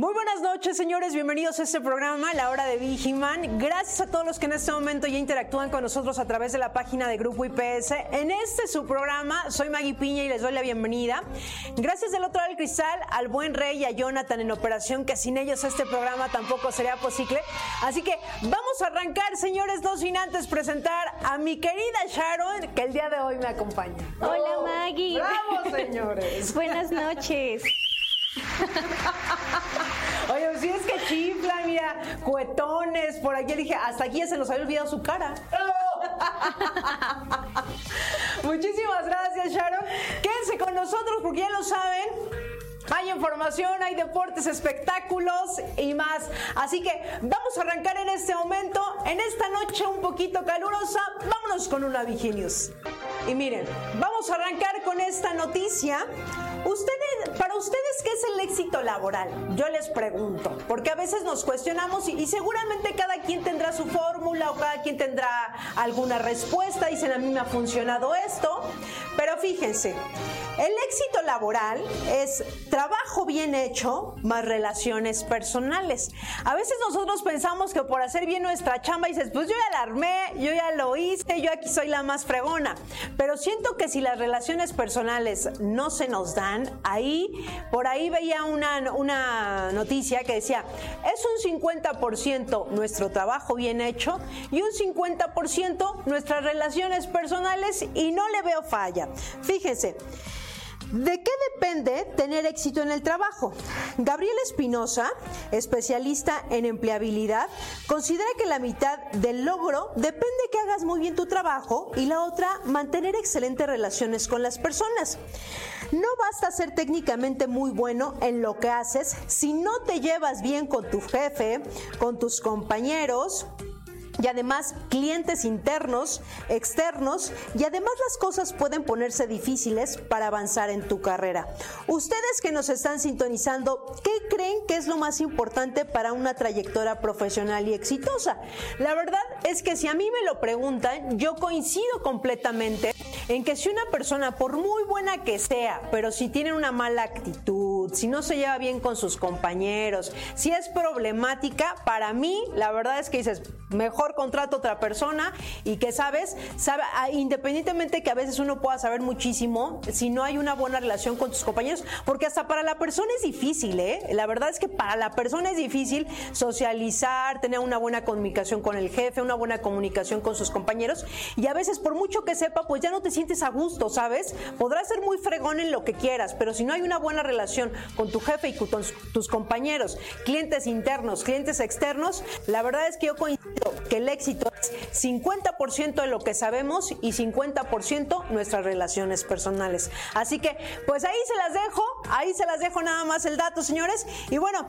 Muy buenas noches, señores. Bienvenidos a este programa, La Hora de Vigiman. Gracias a todos los que en este momento ya interactúan con nosotros a través de la página de Grupo IPS. En este su programa, soy Maggie Piña y les doy la bienvenida. Gracias del otro lado del cristal al buen Rey y a Jonathan en operación, que sin ellos este programa tampoco sería posible. Así que vamos a arrancar, señores, no sin antes presentar a mi querida Sharon, que el día de hoy me acompaña. Hola, Maggie. ¡Bravo, señores! Buenas noches. Oye, si es que chifla, mira, cuetones, por aquí dije, hasta aquí ya se nos había olvidado su cara. Muchísimas gracias, Sharon. Quédense con nosotros porque ya lo saben. Hay información, hay deportes, espectáculos y más. Así que vamos a arrancar en este momento, en esta noche un poquito calurosa. Vámonos con una Vigilius. Y miren, vamos a arrancar con esta noticia. Ustedes, para ustedes, ¿qué es el éxito laboral? Yo les pregunto, porque a veces nos cuestionamos y, seguramente cada quien tendrá su fórmula o cada quien tendrá alguna respuesta. Dicen, a mí me ha funcionado esto. Pero fíjense, el éxito laboral es trabajo bien hecho más relaciones personales. A veces nosotros pensamos que por hacer bien nuestra chamba dices, pues yo ya la armé, yo ya lo hice, yo aquí soy la más fregona. Pero siento que si las relaciones personales no se nos dan, ahí, por ahí veía una, una noticia que decía, es un 50% nuestro trabajo bien hecho y un 50% nuestras relaciones personales y no le veo falla. Fíjense. ¿De qué depende tener éxito en el trabajo? Gabriel Espinosa, especialista en empleabilidad, considera que la mitad del logro depende que hagas muy bien tu trabajo y la otra mantener excelentes relaciones con las personas. No basta ser técnicamente muy bueno en lo que haces si no te llevas bien con tu jefe, con tus compañeros, y además clientes internos, externos y además las cosas pueden ponerse difíciles para avanzar en tu carrera. Ustedes que nos están sintonizando, ¿qué creen que es lo más importante para una trayectoria profesional y exitosa? La verdad es que si a mí me lo preguntan, yo coincido completamente en que si una persona, por muy buena que sea, pero si tiene una mala actitud, si no se lleva bien con sus compañeros, si es problemática, para mí la verdad es que dices, mejor contrato a otra persona y que sabes, sabe, independientemente que a veces uno pueda saber muchísimo, si no hay una buena relación con tus compañeros, porque hasta para la persona es difícil, ¿eh? La verdad es que para la persona es difícil socializar, tener una buena comunicación con el jefe, una buena comunicación con sus compañeros y a veces por mucho que sepa, pues ya no te sientes a gusto, ¿sabes? Podrás ser muy fregón en lo que quieras, pero si no hay una buena relación con tu jefe y con tus compañeros, clientes internos, clientes externos, la verdad es que yo coincido que el éxito es 50% de lo que sabemos y 50% nuestras relaciones personales. Así que, pues ahí se las dejo, ahí se las dejo nada más el dato, señores. Y bueno,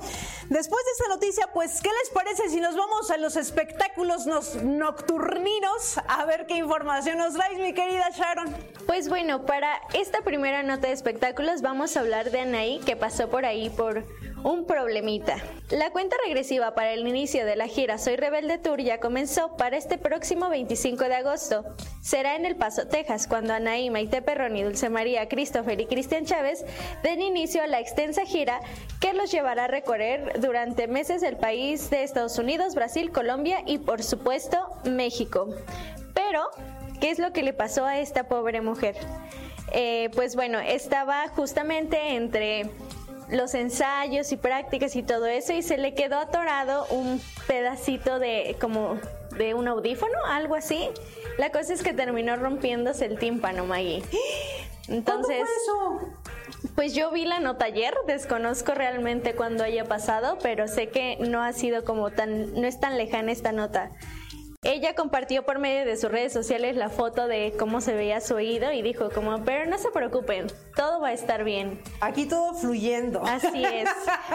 después de esta noticia, pues, ¿qué les parece si nos vamos a los espectáculos nocturninos a ver qué información nos traes, mi querida Sharon? Pues bueno, para esta primera nota de espectáculos vamos a hablar de Anaí, que pasó por ahí por un problemita. La cuenta regresiva para el inicio de la gira Soy Rebelde Tour ya comenzó para este próximo 25 de agosto. Será en El Paso, Texas, cuando Anaí, Maite Perroni, Dulce María, Christopher y Cristian Chávez den inicio a la extensa gira que los llevará a recorrer durante meses el país de Estados Unidos, Brasil, Colombia y por supuesto México. Pero, ¿qué es lo que le pasó a esta pobre mujer? Eh, pues bueno, estaba justamente entre los ensayos y prácticas y todo eso y se le quedó atorado un pedacito de como de un audífono, algo así. La cosa es que terminó rompiéndose el tímpano, Maggie. Entonces, eso? pues yo vi la nota ayer, desconozco realmente cuándo haya pasado, pero sé que no ha sido como tan, no es tan lejana esta nota. Ella compartió por medio de sus redes sociales la foto de cómo se veía su oído y dijo como, pero no se preocupen, todo va a estar bien. Aquí todo fluyendo. Así es.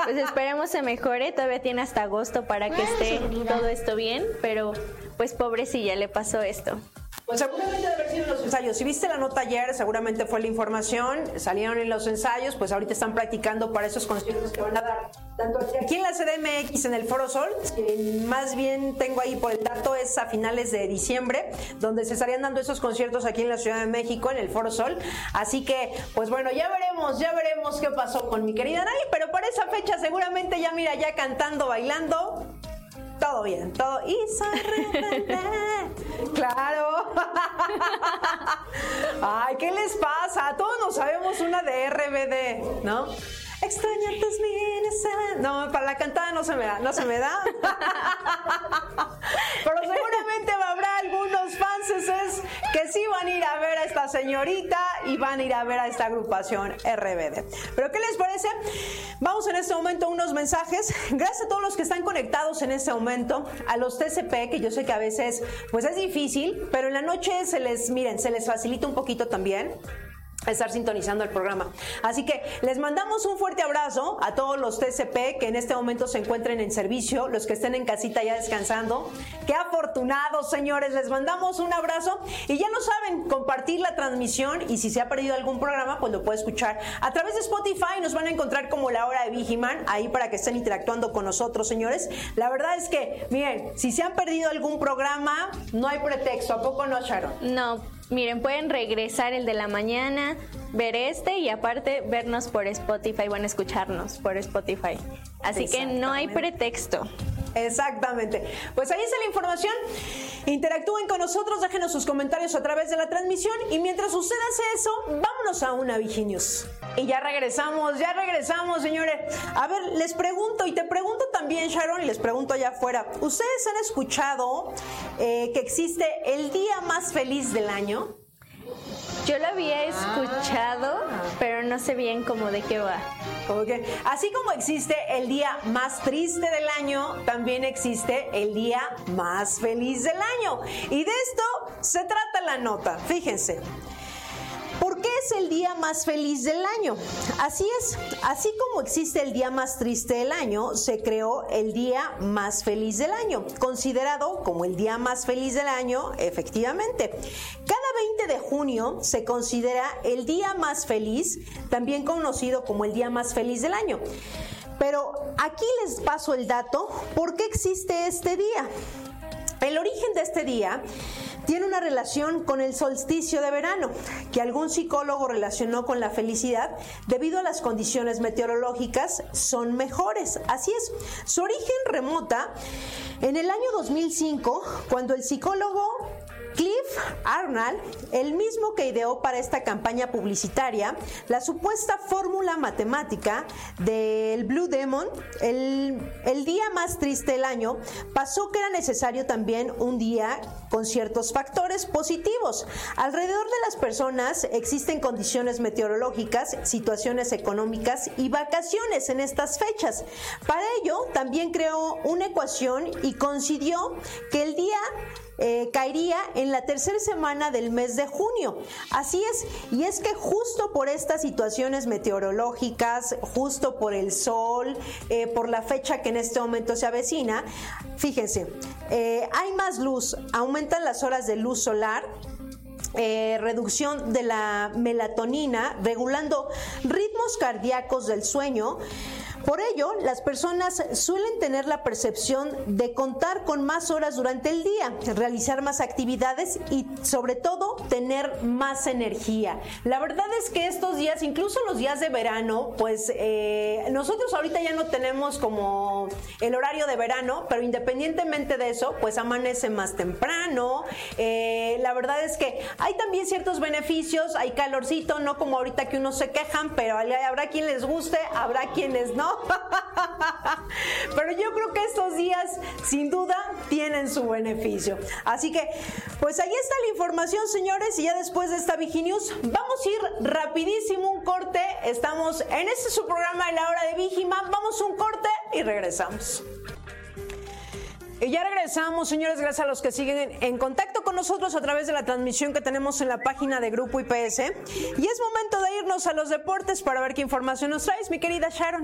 Pues esperemos se mejore, todavía tiene hasta agosto para que esté todo esto bien, pero pues pobrecilla le pasó esto. Pues seguramente debe haber sido los ensayos. Si viste la nota ayer, seguramente fue la información. Salieron en los ensayos, pues ahorita están practicando para esos conciertos que van a dar. Tanto aquí en la CDMX, en el Foro Sol, más bien tengo ahí por el dato, es a finales de diciembre, donde se estarían dando esos conciertos aquí en la Ciudad de México, en el Foro Sol. Así que, pues bueno, ya veremos, ya veremos qué pasó con mi querida Nay, pero para esa fecha seguramente ya mira, ya cantando, bailando, todo bien, todo. Y Claro. Ay, ¿qué les pasa? Todos nos sabemos una de RBD, ¿no? Extraña tus No, para la cantada no se me da, no se me da. Pero seguramente habrá algunos fans que sí van a ir a ver señorita y van a ir a ver a esta agrupación RBD. Pero ¿qué les parece? Vamos en este momento a unos mensajes. Gracias a todos los que están conectados en este momento, a los TCP, que yo sé que a veces pues es difícil, pero en la noche se les, miren, se les facilita un poquito también estar sintonizando el programa. Así que les mandamos un fuerte abrazo a todos los TCP que en este momento se encuentren en servicio, los que estén en casita ya descansando. Qué afortunados, señores. Les mandamos un abrazo y ya lo saben, compartir la transmisión y si se ha perdido algún programa, pues lo puede escuchar a través de Spotify. Nos van a encontrar como la hora de Vigiman ahí para que estén interactuando con nosotros, señores. La verdad es que, miren, si se han perdido algún programa, no hay pretexto. ¿A poco no, Sharon? No, Miren, pueden regresar el de la mañana, ver este y aparte vernos por Spotify, bueno, escucharnos por Spotify. Así que no hay pretexto. Exactamente. Pues ahí está la información. Interactúen con nosotros, déjenos sus comentarios a través de la transmisión y mientras usted hace eso, vámonos a una Viginius. Y ya regresamos, ya regresamos, señores. A ver, les pregunto y te pregunto también, Sharon, y les pregunto allá afuera. ¿Ustedes han escuchado eh, que existe el día más feliz del año? Yo lo había escuchado, pero no sé bien cómo de qué va. Okay. Así como existe el día más triste del año, también existe el día más feliz del año. Y de esto se trata la nota. Fíjense. ¿Por qué es el día más feliz del año? Así es, así como existe el día más triste del año, se creó el día más feliz del año, considerado como el día más feliz del año, efectivamente. Cada 20 de junio se considera el día más feliz, también conocido como el día más feliz del año. Pero aquí les paso el dato, ¿por qué existe este día? El origen de este día tiene una relación con el solsticio de verano, que algún psicólogo relacionó con la felicidad debido a las condiciones meteorológicas son mejores. Así es, su origen remota en el año 2005, cuando el psicólogo Arnold, el mismo que ideó para esta campaña publicitaria la supuesta fórmula matemática del Blue Demon, el, día más triste del año, pasó que era necesario también un día con ciertos factores positivos. Alrededor de las personas existen condiciones meteorológicas, situaciones económicas y vacaciones en estas fechas. Para ello, también creó una ecuación y coincidió que el día eh, caería en la tercera semana del mes de junio. Así es, y es que justo por estas situaciones meteorológicas, justo por el sol, eh, por la fecha que en este momento se avecina, fíjense, eh, hay más luz, aumentan las horas de luz solar, reducción de la melatonina, regulando ritmos cardíacos del sueño, por ello, las personas suelen tener la percepción de contar con más horas durante el día, realizar más actividades y sobre todo tener más energía. La verdad es que estos días, incluso los días de verano, pues eh, nosotros ahorita ya no tenemos como el horario de verano, pero independientemente de eso, pues amanece más temprano. Eh, la verdad es que hay también ciertos beneficios, hay calorcito, no como ahorita que unos se quejan, pero habrá quien les guste, habrá quienes no. Pero yo creo que estos días, sin duda, tienen su beneficio. Así que, pues ahí está la información, señores. Y ya después de esta Viginews, vamos a ir rapidísimo un corte. Estamos en este su programa de la hora de Vigima. Vamos un corte y regresamos. Y ya regresamos, señores, gracias a los que siguen en contacto con nosotros a través de la transmisión que tenemos en la página de Grupo IPS. Y es momento de irnos a los deportes para ver qué información nos traes, mi querida Sharon.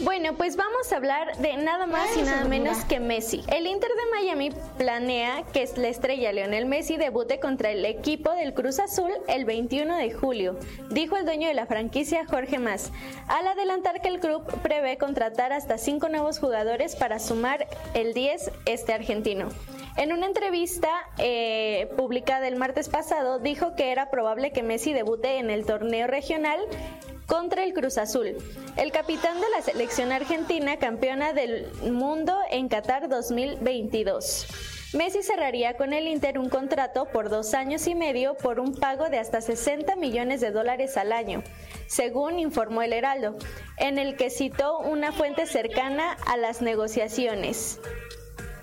Bueno, pues vamos a hablar de nada más y nada menos que Messi. El Inter de Miami planea que la estrella Lionel Messi debute contra el equipo del Cruz Azul el 21 de julio, dijo el dueño de la franquicia Jorge Mas, al adelantar que el club prevé contratar hasta cinco nuevos jugadores para sumar el 10 este argentino. En una entrevista eh, publicada el martes pasado, dijo que era probable que Messi debute en el torneo regional contra el Cruz Azul, el capitán de la selección argentina campeona del mundo en Qatar 2022. Messi cerraría con el Inter un contrato por dos años y medio por un pago de hasta 60 millones de dólares al año, según informó el Heraldo, en el que citó una fuente cercana a las negociaciones.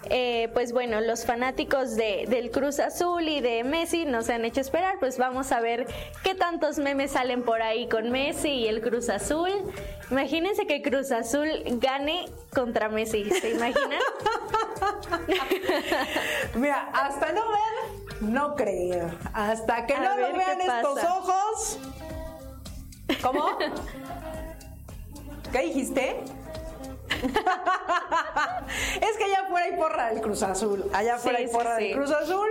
Eh, pues bueno, los fanáticos de, del Cruz Azul y de Messi nos han hecho esperar, pues vamos a ver qué tantos memes salen por ahí con Messi y el Cruz Azul. Imagínense que Cruz Azul gane contra Messi, ¿se imaginan? Mira, hasta no ver, no creo. Hasta que no lo vean estos ojos. ¿Cómo? ¿Qué dijiste? es que allá afuera hay porra del Cruz Azul. Allá afuera hay porra del Cruz Azul.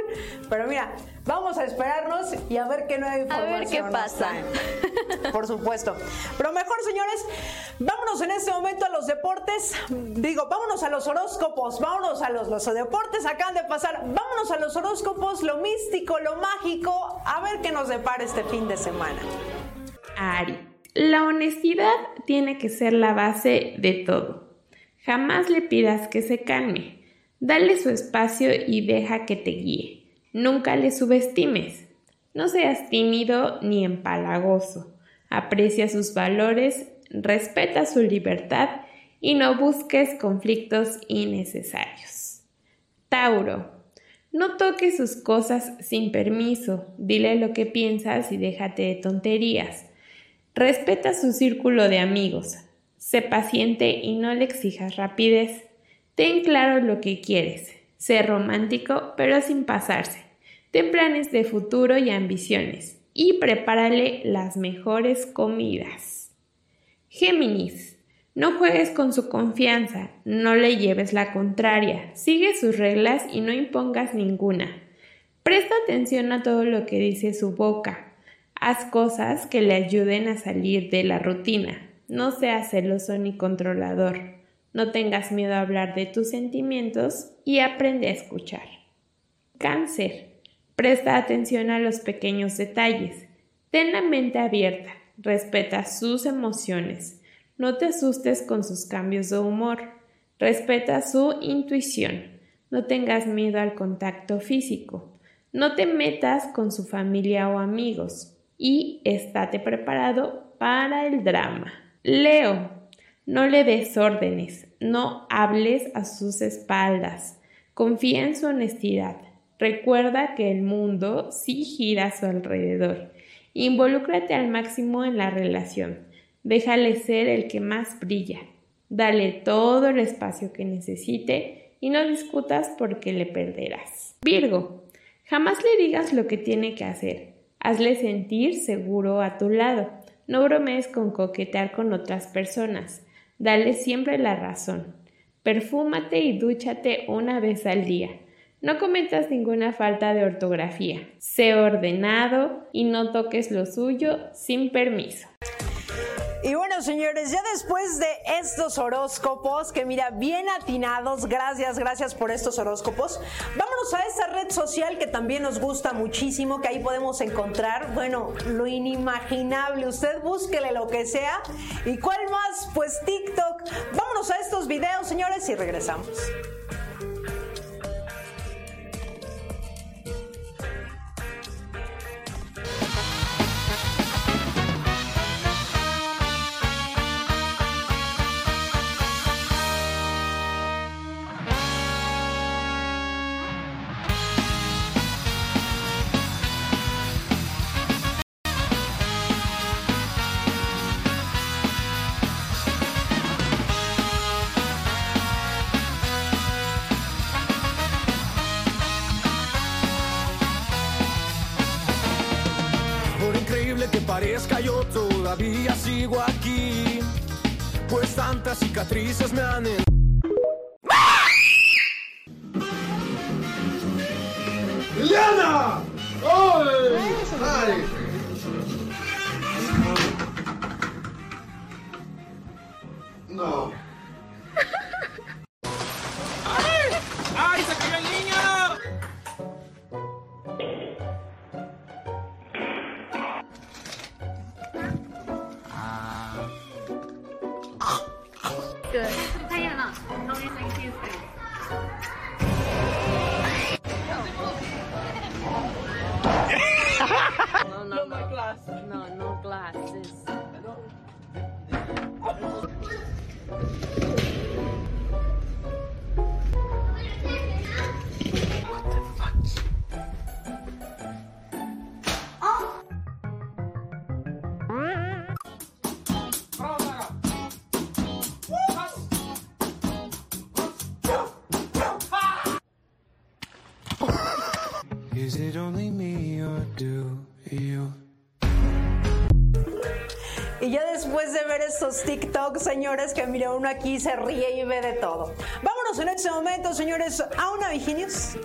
Pero mira, vamos a esperarnos y a ver qué nueva información. A ver qué pasa. Por supuesto. Pero mejor, señores, vámonos en este momento a los deportes. Digo, vámonos a los horóscopos. Vámonos a los, los deportes. Acaban de pasar. Vámonos a los horóscopos, lo místico, lo mágico. A ver qué nos depara este fin de semana. Ari. La honestidad tiene que ser la base de todo. Jamás le pidas que se calme. Dale su espacio y deja que te guíe. Nunca le subestimes. No seas tímido ni empalagoso. Aprecia sus valores, respeta su libertad y no busques conflictos innecesarios. Tauro. No toques sus cosas sin permiso. Dile lo que piensas y déjate de tonterías. Respeta su círculo de amigos. Sé paciente y no le exijas rapidez. Ten claro lo que quieres. Sé romántico, pero sin pasarse. Ten planes de futuro y ambiciones. Y prepárale las mejores comidas. Géminis. No juegues con su confianza, no le lleves la contraria, sigue sus reglas y no impongas ninguna. Presta atención a todo lo que dice su boca. Haz cosas que le ayuden a salir de la rutina. No seas celoso ni controlador. No tengas miedo a hablar de tus sentimientos y aprende a escuchar. Cáncer. Presta atención a los pequeños detalles. Ten la mente abierta. Respeta sus emociones. No te asustes con sus cambios de humor. Respeta su intuición. No tengas miedo al contacto físico. No te metas con su familia o amigos. Y estate preparado para el drama. Leo, no le des órdenes, no hables a sus espaldas, confía en su honestidad. Recuerda que el mundo sí gira a su alrededor. Involúcrate al máximo en la relación. Déjale ser el que más brilla. Dale todo el espacio que necesite y no discutas porque le perderás. Virgo, jamás le digas lo que tiene que hacer. Hazle sentir seguro a tu lado. No bromees con coquetear con otras personas. Dale siempre la razón. Perfúmate y dúchate una vez al día. No cometas ninguna falta de ortografía. Sé ordenado y no toques lo suyo sin permiso. Y bueno, señores, ya después de estos horóscopos, que mira, bien atinados, gracias, gracias por estos horóscopos, vámonos a esa red social que también nos gusta muchísimo, que ahí podemos encontrar, bueno, lo inimaginable. Usted búsquele lo que sea. ¿Y cuál más? Pues TikTok. Vámonos a estos videos, señores, y regresamos. Tantas cicatrices me han... ¡Liliana! Y ya después de ver estos TikToks, señores, que mire, uno aquí se ríe y ve de todo. Vámonos en este momento, señores, a una Viginius.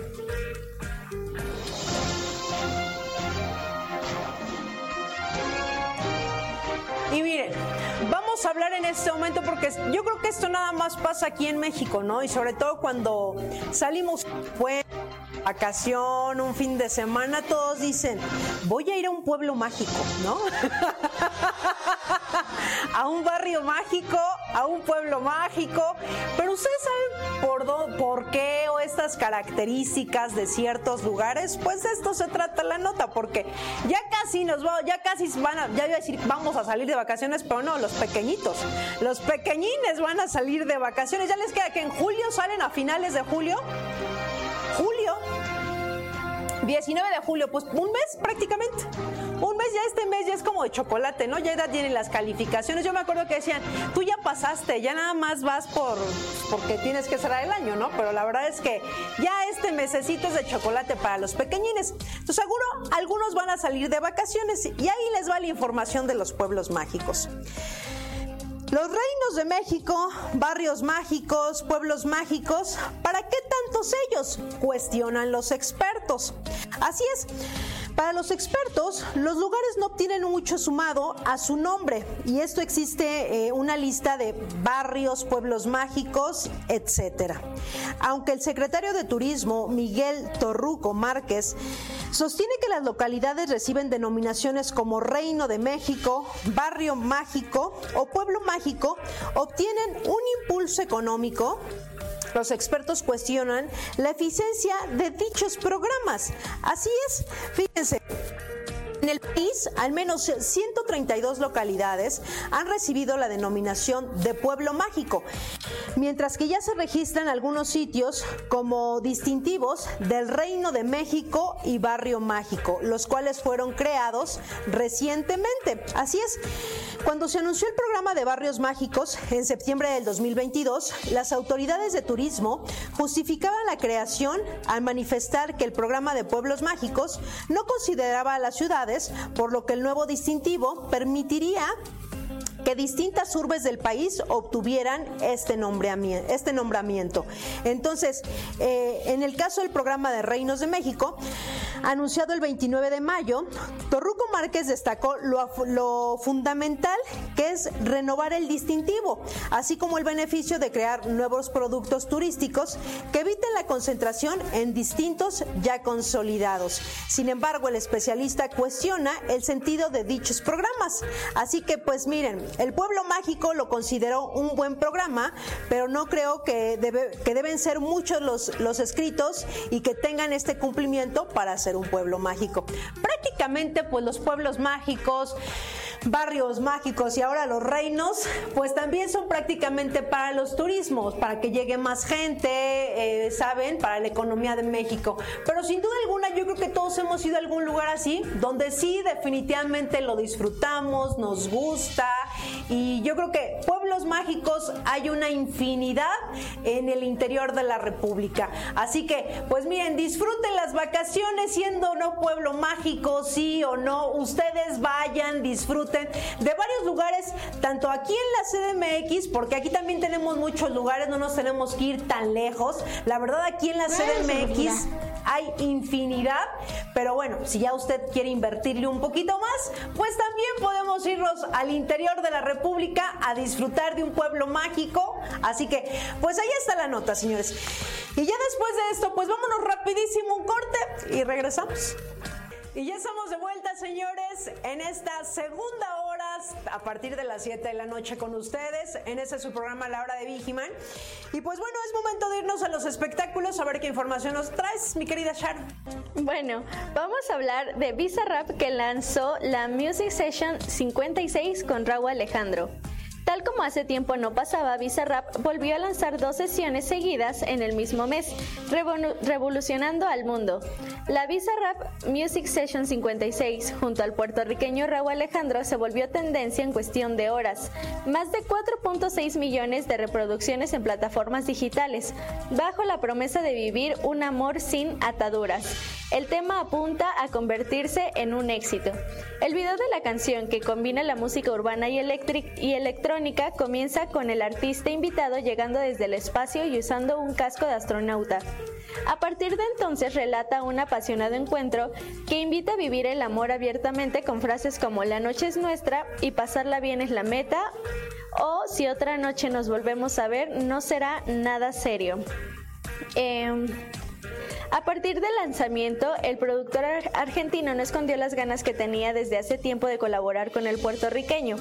Y miren, vamos a hablar en este momento porque yo creo que esto nada más pasa aquí en México, ¿no? Y sobre todo cuando salimos fue vacación, un fin de semana, todos dicen, voy a ir a un pueblo mágico, ¿no? a un barrio mágico, a un pueblo mágico, pero ustedes saben por, dó- por qué o estas características de ciertos lugares, pues de esto se trata la nota, porque ya casi nos va, ya casi van a, ya iba a decir, vamos a salir de vacaciones, pero no, los pequeñitos, los pequeñines van a salir de vacaciones, ya les queda que en julio salen a finales de julio, 19 de julio, pues un mes prácticamente. Un mes ya este mes ya es como de chocolate, ¿no? Ya edad tienen las calificaciones. Yo me acuerdo que decían, tú ya pasaste, ya nada más vas por porque tienes que cerrar el año, ¿no? Pero la verdad es que ya este mesecito es de chocolate para los pequeñines. Entonces seguro algunos van a salir de vacaciones y ahí les va la información de los pueblos mágicos. Los reinos de México, barrios mágicos, pueblos mágicos, ¿para qué tantos ellos? Cuestionan los expertos. Así es. Para los expertos, los lugares no obtienen mucho sumado a su nombre y esto existe eh, una lista de barrios, pueblos mágicos, etcétera. Aunque el secretario de Turismo, Miguel Torruco Márquez, sostiene que las localidades reciben denominaciones como Reino de México, Barrio Mágico o Pueblo Mágico, obtienen un impulso económico los expertos cuestionan la eficiencia de dichos programas. Así es, fíjense. En el país, al menos 132 localidades han recibido la denominación de pueblo mágico, mientras que ya se registran algunos sitios como distintivos del Reino de México y Barrio Mágico, los cuales fueron creados recientemente. Así es, cuando se anunció el programa de barrios mágicos en septiembre del 2022, las autoridades de turismo justificaban la creación al manifestar que el programa de pueblos mágicos no consideraba a las ciudades, por lo que el nuevo distintivo permitiría que distintas urbes del país obtuvieran este nombramiento. Este nombramiento. Entonces, eh, en el caso del programa de Reinos de México, anunciado el 29 de mayo, Torruco Márquez destacó lo, lo fundamental que es renovar el distintivo, así como el beneficio de crear nuevos productos turísticos que eviten la concentración en distintos ya consolidados. Sin embargo, el especialista cuestiona el sentido de dichos programas. Así que, pues miren, el pueblo mágico lo consideró un buen programa, pero no creo que, debe- que deben ser muchos los, los escritos y que tengan este cumplimiento para ser un pueblo mágico. Prácticamente, pues los pueblos mágicos, barrios mágicos y ahora los reinos, pues también son prácticamente para los turismos, para que llegue más gente, eh, ¿saben? Para la economía de México. Pero sin duda alguna, yo creo que todos hemos ido a algún lugar así, donde sí definitivamente lo disfrutamos, nos gusta y yo creo que pueblos pueblos mágicos hay una infinidad en el interior de la República. Así que, pues miren, disfruten las vacaciones siendo no pueblo mágico, sí o no. Ustedes vayan, disfruten de varios lugares, tanto aquí en la CDMX, porque aquí también tenemos muchos lugares, no nos tenemos que ir tan lejos. La verdad, aquí en la CDMX hay infinidad, pero bueno, si ya usted quiere invertirle un poquito más, pues también podemos irnos al interior de la República a disfrutar de un pueblo mágico. Así que, pues ahí está la nota, señores. Y ya después de esto, pues vámonos rapidísimo un corte y regresamos. Y ya estamos de vuelta, señores, en esta segunda hora, a partir de las 7 de la noche con ustedes, en este su programa La Hora de Vigiman. Y pues bueno, es momento de irnos a los espectáculos, a ver qué información nos traes, mi querida Sharon. Bueno, vamos a hablar de Bizarrap que lanzó la Music Session 56 con Raúl Alejandro. Tal como hace tiempo no pasaba, Bizarrap volvió a lanzar dos sesiones seguidas en el mismo mes, revolu- revolucionando al mundo. La Bizarrap Music Session 56 junto al puertorriqueño Raúl Alejandro se volvió tendencia en cuestión de horas. Más de 4.6 millones de reproducciones en plataformas digitales, bajo la promesa de vivir un amor sin ataduras. El tema apunta a convertirse en un éxito. El video de la canción, que combina la música urbana y, y electrónica, comienza con el artista invitado llegando desde el espacio y usando un casco de astronauta. A partir de entonces relata un apasionado encuentro que invita a vivir el amor abiertamente con frases como la noche es nuestra y pasarla bien es la meta o si otra noche nos volvemos a ver no será nada serio. Em, a partir del lanzamiento, el productor ar- argentino no escondió las ganas que tenía desde hace tiempo de colaborar con el puertorriqueño.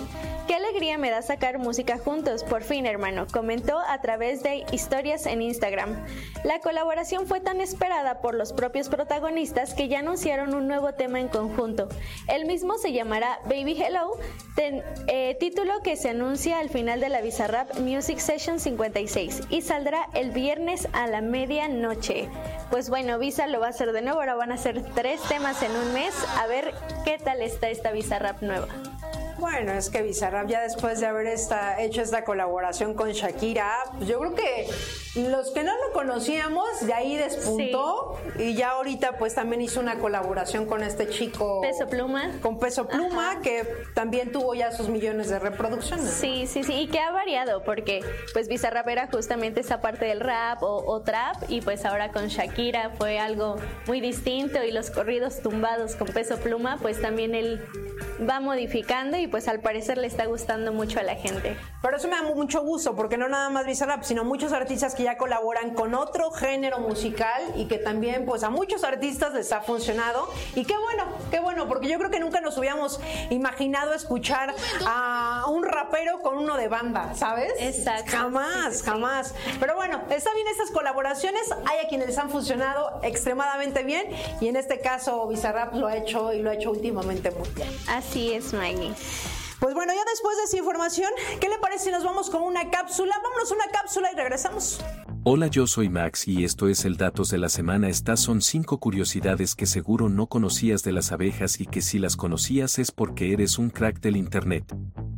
Qué alegría me da sacar música juntos, por fin hermano, comentó a través de historias en Instagram. La colaboración fue tan esperada por los propios protagonistas que ya anunciaron un nuevo tema en conjunto. El mismo se llamará Baby Hello, eh, título que se anuncia al final de la Bizarrap Music Session 56 y saldrá el viernes a la medianoche. Pues bueno, Visa lo va a hacer de nuevo, ahora van a ser tres temas en un mes, a ver qué tal está esta Bizarrap nueva. Bueno, es que Bizarrap ya después de haber hecho esta colaboración con Shakira, pues yo creo que los que no lo conocíamos de ahí despuntó y ya ahorita pues también hizo una colaboración con este chico Peso Pluma. con Peso Pluma Ajá. que también tuvo ya sus millones de reproducciones. Sí, sí, sí, y que ha variado porque pues Bizarrap era justamente esa parte del rap o, o trap y pues ahora con Shakira fue algo muy distinto y los corridos tumbados con peso pluma pues también él va modificando y pues al parecer le está gustando mucho a la gente. Pero eso me da mucho gusto, porque no nada más Bizarrap, sino muchos artistas que ya colaboran con otro género musical y que también pues a muchos artistas les ha funcionado. Y qué bueno, qué bueno, porque yo creo que nunca nos hubiéramos imaginado escuchar a un rapero con uno de banda, ¿sabes? Exacto. Jamás, jamás. Pero bueno, está bien estas colaboraciones, hay a quienes les han funcionado extremadamente bien y en este caso Bizarrap lo ha hecho y lo ha hecho últimamente muy bien. Así es, Maggie. Pues bueno, ya después de esa información, ¿qué le parece si nos vamos con una cápsula? Vámonos a una cápsula y regresamos. Hola, yo soy Max y esto es el Datos de la Semana. Estas son 5 curiosidades que seguro no conocías de las abejas y que si las conocías es porque eres un crack del Internet.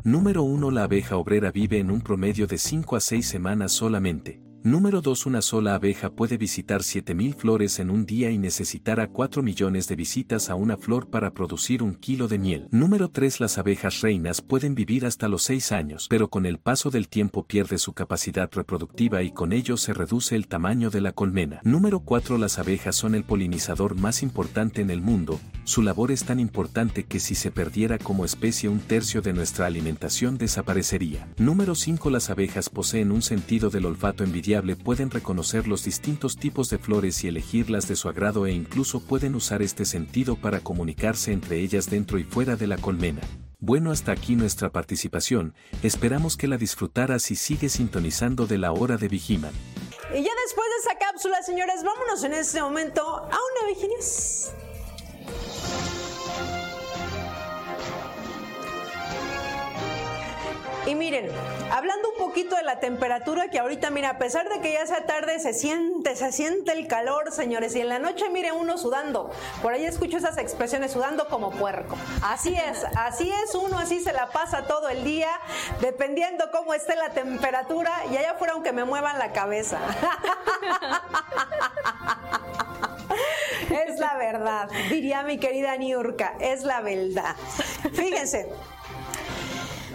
Número 1. La abeja obrera vive en un promedio de 5 a 6 semanas solamente. Número 2. Una sola abeja puede visitar 7000 flores en un día y necesitará 4 millones de visitas a una flor para producir un kilo de miel. Número 3. Las abejas reinas pueden vivir hasta los 6 años, pero con el paso del tiempo pierde su capacidad reproductiva y con ello se reduce el tamaño de la colmena. Número 4. Las abejas son el polinizador más importante en el mundo. Su labor es tan importante que si se perdiera como especie un tercio de nuestra alimentación desaparecería. Número 5. Las abejas poseen un sentido del olfato envidiable, pueden reconocer los distintos tipos de flores y elegirlas de su agrado e incluso pueden usar este sentido para comunicarse entre ellas dentro y fuera de la colmena. Bueno, hasta aquí nuestra participación, esperamos que la disfrutaras y sigue sintonizando de la hora de Vigiman. Y ya después de esa cápsula, señores, vámonos en este momento a una Vigilius. Y miren, hablando un poquito de la temperatura que ahorita, mira, a pesar de que ya sea tarde, se siente, se siente el calor, señores. Y en la noche, mire, uno sudando. Por ahí escucho esas expresiones, sudando como puerco. Así es, así es, uno así se la pasa todo el día, dependiendo cómo esté la temperatura. Y allá afuera, aunque me muevan la cabeza. Es la verdad, diría mi querida Niurka, es la verdad. Fíjense,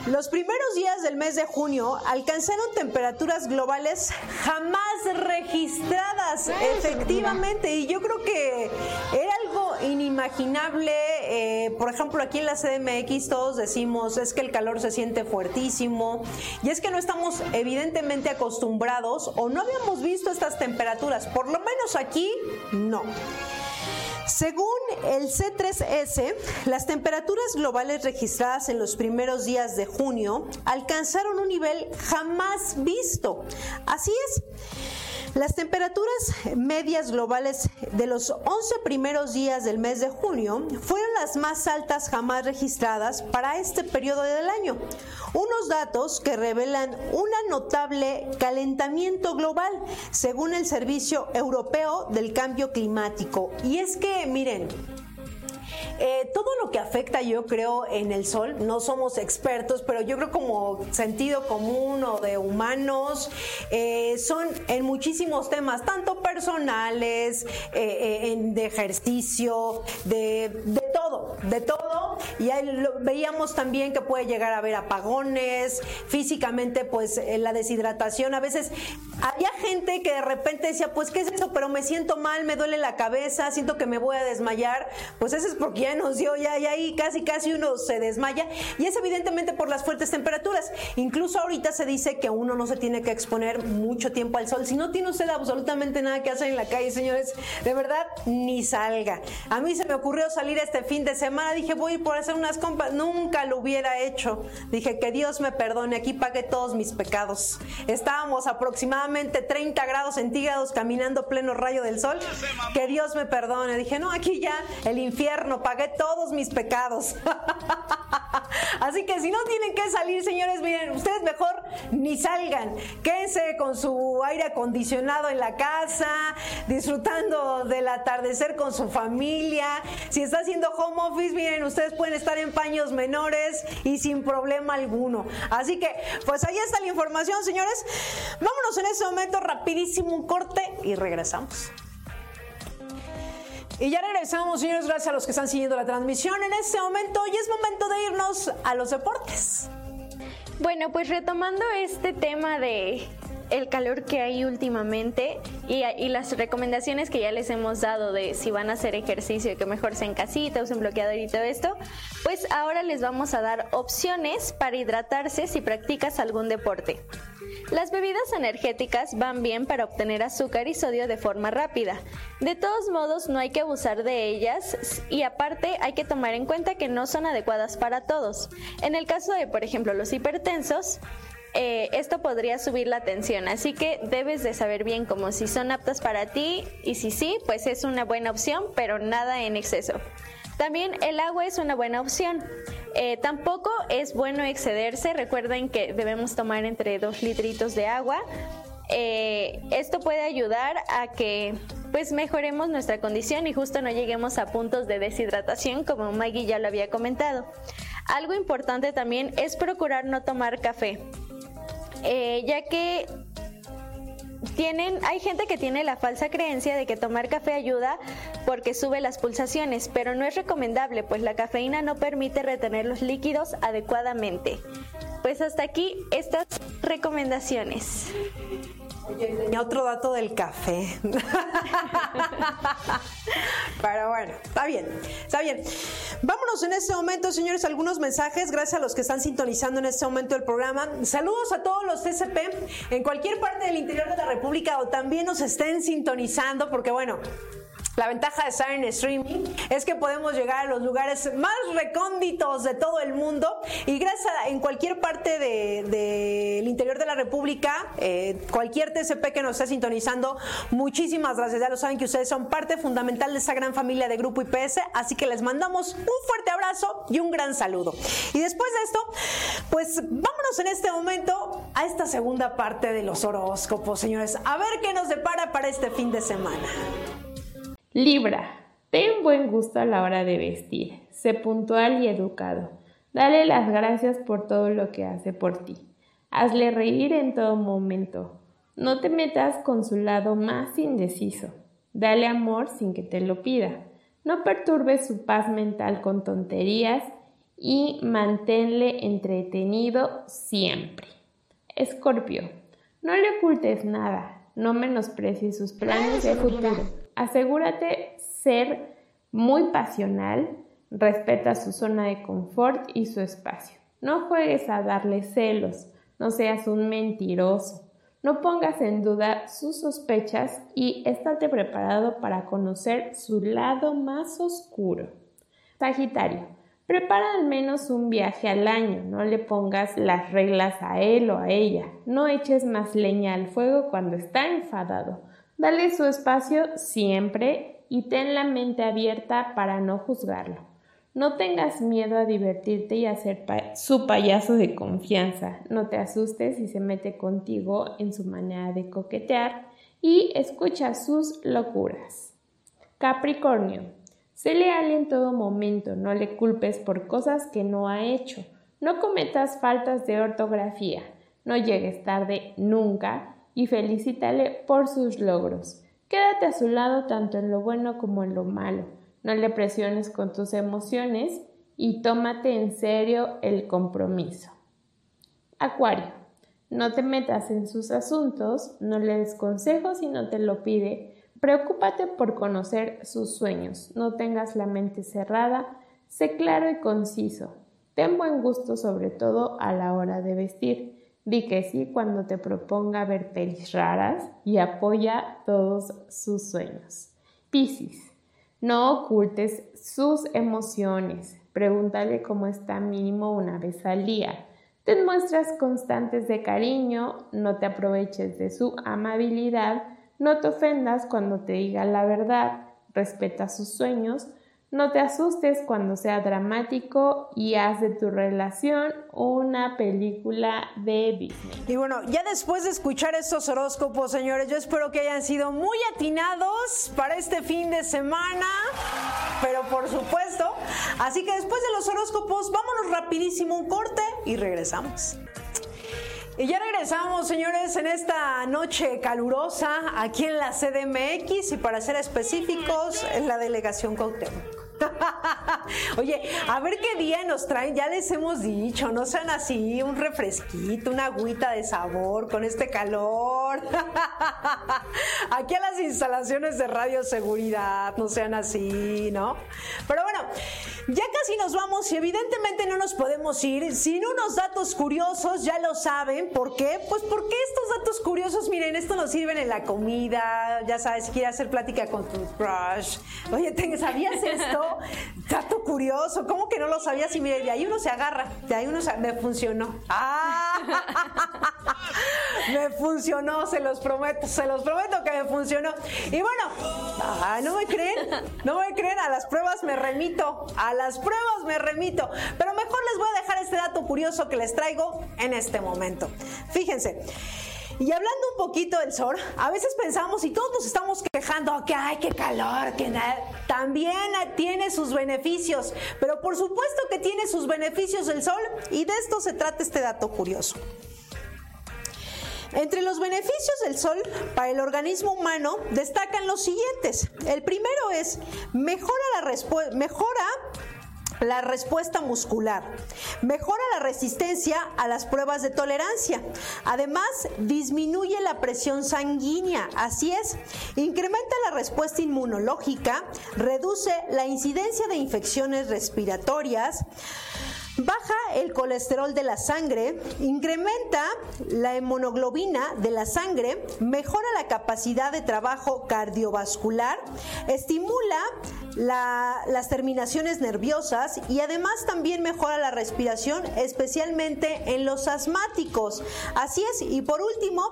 los primeros días del mes de junio alcanzaron temperaturas globales jamás registradas, efectivamente, y yo creo que era algo inimaginable. eh, por ejemplo, aquí en la CDMX todos decimos es que el calor se siente fuertísimo, y es que no estamos evidentemente acostumbrados o no habíamos visto estas temperaturas, por lo menos aquí no. Según el C3S, las temperaturas globales registradas en los primeros días de junio alcanzaron un nivel jamás visto. Así es. Las temperaturas medias globales de los 11 primeros días del mes de junio fueron las más altas jamás registradas para este periodo del año. Unos datos que revelan un notable calentamiento global, según el Servicio Europeo del Cambio Climático. Y es que, miren, eh, todo lo que afecta, yo creo, en el sol, no somos expertos, pero yo creo como sentido común o de humanos, eh, son en muchísimos temas, tanto personales, eh, de ejercicio, de todo, de todo. Y veíamos también que puede llegar a haber apagones, físicamente, pues eh, la deshidratación. A veces había gente que de repente decía, pues, ¿qué es eso? Pero me siento mal, me duele la cabeza, siento que me voy a desmayar. Pues eso es porque ya nos dio, ya, ya casi, casi uno se desmaya. Y es evidentemente por las fuertes temperaturas. Incluso ahorita se dice que uno no se tiene que exponer mucho tiempo al sol. Si no tiene usted absolutamente nada que hacer en la calle, señores, de verdad, ni salga. A mí se me ocurrió salir este fin de semana, dije, voy por hacer unas compras. Nunca lo hubiera hecho. Dije, que Dios me perdone, aquí pagué todos mis pecados. Estábamos aproximadamente 30 grados centígrados caminando pleno rayo del sol. Que Dios me perdone. Dije, no, aquí ya el infierno, pagué todos mis pecados. Así que si no tienen que salir, señores, miren, ustedes mejor ni salgan. Quédense con su aire acondicionado en la casa, disfrutando del atardecer con su familia. Si está haciendo home office, miren, ustedes pueden estar en paños menores y sin problema alguno. Así que, pues ahí está la información, señores. Vámonos en este momento rapidísimo un corte y regresamos. Y ya regresamos, señores, gracias a los que están siguiendo la transmisión en este momento y es momento de irnos a los deportes. Bueno, pues retomando este tema de el calor que hay últimamente y, y las recomendaciones que ya les hemos dado de si van a hacer ejercicio, que mejor sea en casita, usen bloqueador y todo esto, pues ahora les vamos a dar opciones para hidratarse si practicas algún deporte. Las bebidas energéticas van bien para obtener azúcar y sodio de forma rápida. De todos modos, no hay que abusar de ellas y aparte hay que tomar en cuenta que no son adecuadas para todos. En el caso de, por ejemplo, los hipertensos, eh, esto podría subir la tensión, así que debes de saber bien como si son aptas para ti y si sí, pues es una buena opción, pero nada en exceso. También el agua es una buena opción. Eh, tampoco es bueno excederse. Recuerden que debemos tomar entre 2 litritos de agua. Eh, esto puede ayudar a que pues mejoremos nuestra condición y justo no lleguemos a puntos de deshidratación como Maggie ya lo había comentado. Algo importante también es procurar no tomar café, eh, ya que tienen, hay gente que tiene la falsa creencia de que tomar café ayuda porque sube las pulsaciones, pero no es recomendable, pues la cafeína no permite retener los líquidos adecuadamente. Pues hasta aquí estas recomendaciones. Y otro dato del café. Bueno, está bien, está bien. Vámonos en este momento, señores, algunos mensajes. Gracias a los que están sintonizando en este momento el programa. Saludos a todos los TCP en cualquier parte del interior de la República o también nos estén sintonizando, porque bueno. La ventaja de estar en streaming es que podemos llegar a los lugares más recónditos de todo el mundo y gracias a en cualquier parte del de, interior de la República, eh, cualquier TCP que nos esté sintonizando, muchísimas gracias. Ya lo saben que ustedes son parte fundamental de esa gran familia de Grupo IPS, así que les mandamos un fuerte abrazo y un gran saludo. Y después de esto, pues vámonos vámonos en este momento a esta segunda parte de los horóscopos, señores. A ver qué nos depara para este fin de semana. Libra, ten buen gusto a la hora de vestir. Sé puntual y educado. Dale las gracias por todo lo que hace por ti. Hazle reír en todo momento. No te metas con su lado más indeciso. Dale amor sin que te lo pida. No perturbes su paz mental con tonterías y manténle entretenido siempre. Escorpio, no le ocultes nada, no menosprecies sus planes de futuro. Asegúrate ser muy pasional, respeta su zona de confort y su espacio. No juegues a darle celos, no seas un mentiroso. No pongas en duda sus sospechas y estate preparado para conocer su lado más oscuro. Sagitario, prepara al menos un viaje al año, no le pongas las reglas a él o a ella, no eches más leña al fuego cuando está enfadado. Dale su espacio siempre y ten la mente abierta para no juzgarlo. No tengas miedo a divertirte y a ser su payaso de confianza. No te asustes si se mete contigo en su manera de coquetear y escucha sus locuras. Capricornio. Sé leal en todo momento, no le culpes por cosas que no ha hecho. No cometas faltas de ortografía. No llegues tarde nunca y felicítale por sus logros. Quédate a su lado tanto en lo bueno como en lo malo no le presiones con tus emociones y tómate en serio el compromiso. Acuario, no te metas en sus asuntos, no le des consejos si no te lo pide. Preocúpate por conocer sus sueños, no tengas la mente cerrada, sé claro y conciso. Ten buen gusto sobre todo a la hora de vestir. Di que sí cuando te proponga ver pelis raras y apoya todos sus sueños. Piscis. No ocultes sus emociones. Pregúntale cómo está mínimo una vez al día. Ten muestras constantes de cariño, no te aproveches de su amabilidad, no te ofendas cuando te diga la verdad, respeta sus sueños, no te asustes cuando sea dramático y haz de tu relación una película de Disney. Y bueno, ya después de escuchar estos horóscopos, señores, yo espero que hayan sido muy atinados para este fin de semana, pero por supuesto. Así que después de los horóscopos, vámonos rapidísimo un corte y regresamos. Y ya regresamos, señores, en esta noche calurosa aquí en la CDMX y para ser específicos, en la delegación Cuauhtémoc. Oye, a ver qué día nos traen, ya les hemos dicho, no sean así, un refresquito, una agüita de sabor con este calor. Aquí a las instalaciones de radio seguridad, no sean así, ¿no? Pero bueno, ya casi nos vamos y evidentemente no nos podemos ir sin unos datos curiosos, ya lo saben, ¿por qué? Pues porque estos datos curiosos, miren, esto nos sirven en la comida, ya sabes, quieres hacer plática con tu crush. Oye, ¿sabías esto? Dato curioso, ¿cómo que no lo sabías? Y mire, de ahí uno se agarra, de ahí uno se... Me funcionó. ¡Ah! me funcionó, se los prometo, se los prometo que me funcionó. Y bueno, ah, ¿no me creen? ¿No me creen? A las pruebas me remito, a las pruebas me remito. Pero mejor les voy a dejar este dato curioso que les traigo en este momento. Fíjense. Y hablando un poquito del sol, a veces pensamos y todos nos estamos quejando que hay qué calor, que también tiene sus beneficios, pero por supuesto que tiene sus beneficios el sol y de esto se trata este dato curioso. Entre los beneficios del sol para el organismo humano destacan los siguientes. El primero es mejora la mejora la respuesta muscular. Mejora la resistencia a las pruebas de tolerancia. Además, disminuye la presión sanguínea. Así es, incrementa la respuesta inmunológica, reduce la incidencia de infecciones respiratorias, Baja el colesterol de la sangre, incrementa la hemoglobina de la sangre, mejora la capacidad de trabajo cardiovascular, estimula las terminaciones nerviosas y además también mejora la respiración, especialmente en los asmáticos. Así es, y por último,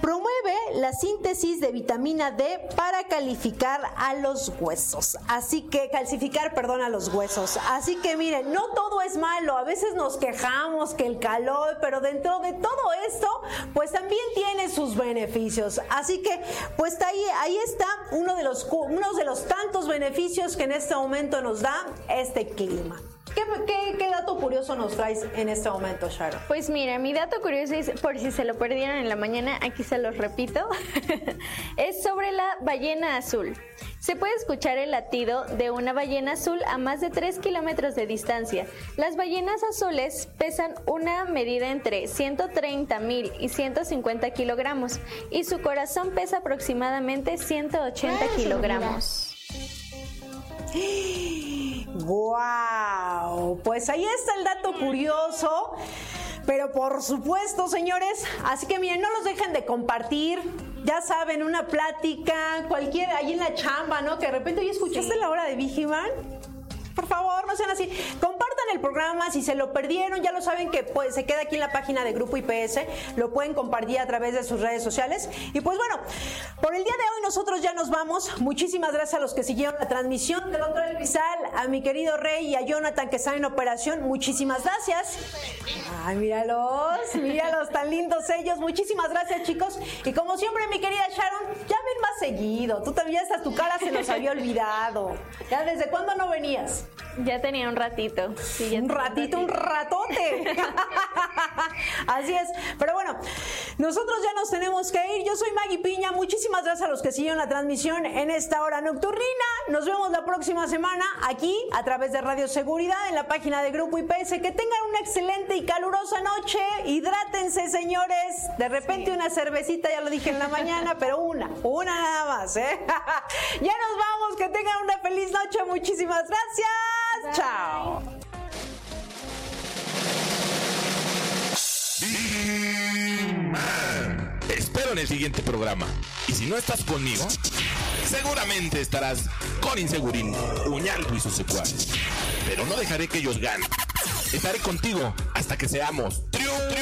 promueve la síntesis de vitamina D para calificar a los huesos. Así que, calcificar, perdón, a los huesos. Así que miren, no todo es malo. A veces nos quejamos que el calor, pero dentro de todo esto, pues también tiene sus beneficios. Así que, pues ahí, ahí está uno de los, uno de los tantos beneficios que en este momento nos da este clima. ¿Qué, dato curioso nos traes en este momento, Sharon? Pues mira, mi dato curioso es, por si se lo perdieron en la mañana, aquí se los repito, es sobre la ballena azul. Se puede escuchar el latido de una ballena azul a más de 3 kilómetros de distancia. Las ballenas azules pesan una medida entre 130 mil y 150 kilogramos y su corazón pesa aproximadamente 180 kilogramos. ¡Wow! Pues ahí está el dato curioso. Pero por supuesto, señores, así que miren, no los dejen de compartir. Ya saben, una plática, cualquier, ahí en la chamba, ¿no? Que de repente, oye, ¿escuchaste la hora de Vigiman? por favor, no sean así. Compartan el programa, si se lo perdieron, ya lo saben que pues, se queda aquí en la página de Grupo IPS, lo pueden compartir a través de sus redes sociales. Y pues bueno, por el día de hoy nosotros ya nos vamos. Muchísimas gracias a los que siguieron la transmisión del otro Rizal, a mi querido Rey y a Jonathan que están en operación. Muchísimas gracias. Ay, míralos, míralos, tan lindos ellos. Muchísimas gracias, chicos. Y como siempre, mi querida Sharon, ya ven más seguido. Tú también hasta tu cara se nos había olvidado. ¿Ya desde cuándo no venías? Ya tenía un ratito. un ratito, un ratote. Así es. Pero bueno, nosotros ya nos tenemos que ir. Yo soy Maggie Piña. Muchísimas gracias a los que siguieron la transmisión en esta hora nocturnina. Nos vemos la próxima semana aquí a través de Radio Seguridad en la página de Grupo IPS. Que tengan una excelente y calurosa noche. Hidrátense, señores. De repente una cervecita, ya lo dije en la mañana, pero una, una nada más. ¿eh? ya nos vamos. Que tengan una feliz noche. Muchísimas gracias. Chao. Espero en el siguiente programa. Y si no estás conmigo, seguramente estarás con Insegurín, Uñaldo y sus secuaces. Pero no dejaré que ellos ganen. Estaré contigo hasta que seamos triunfadores.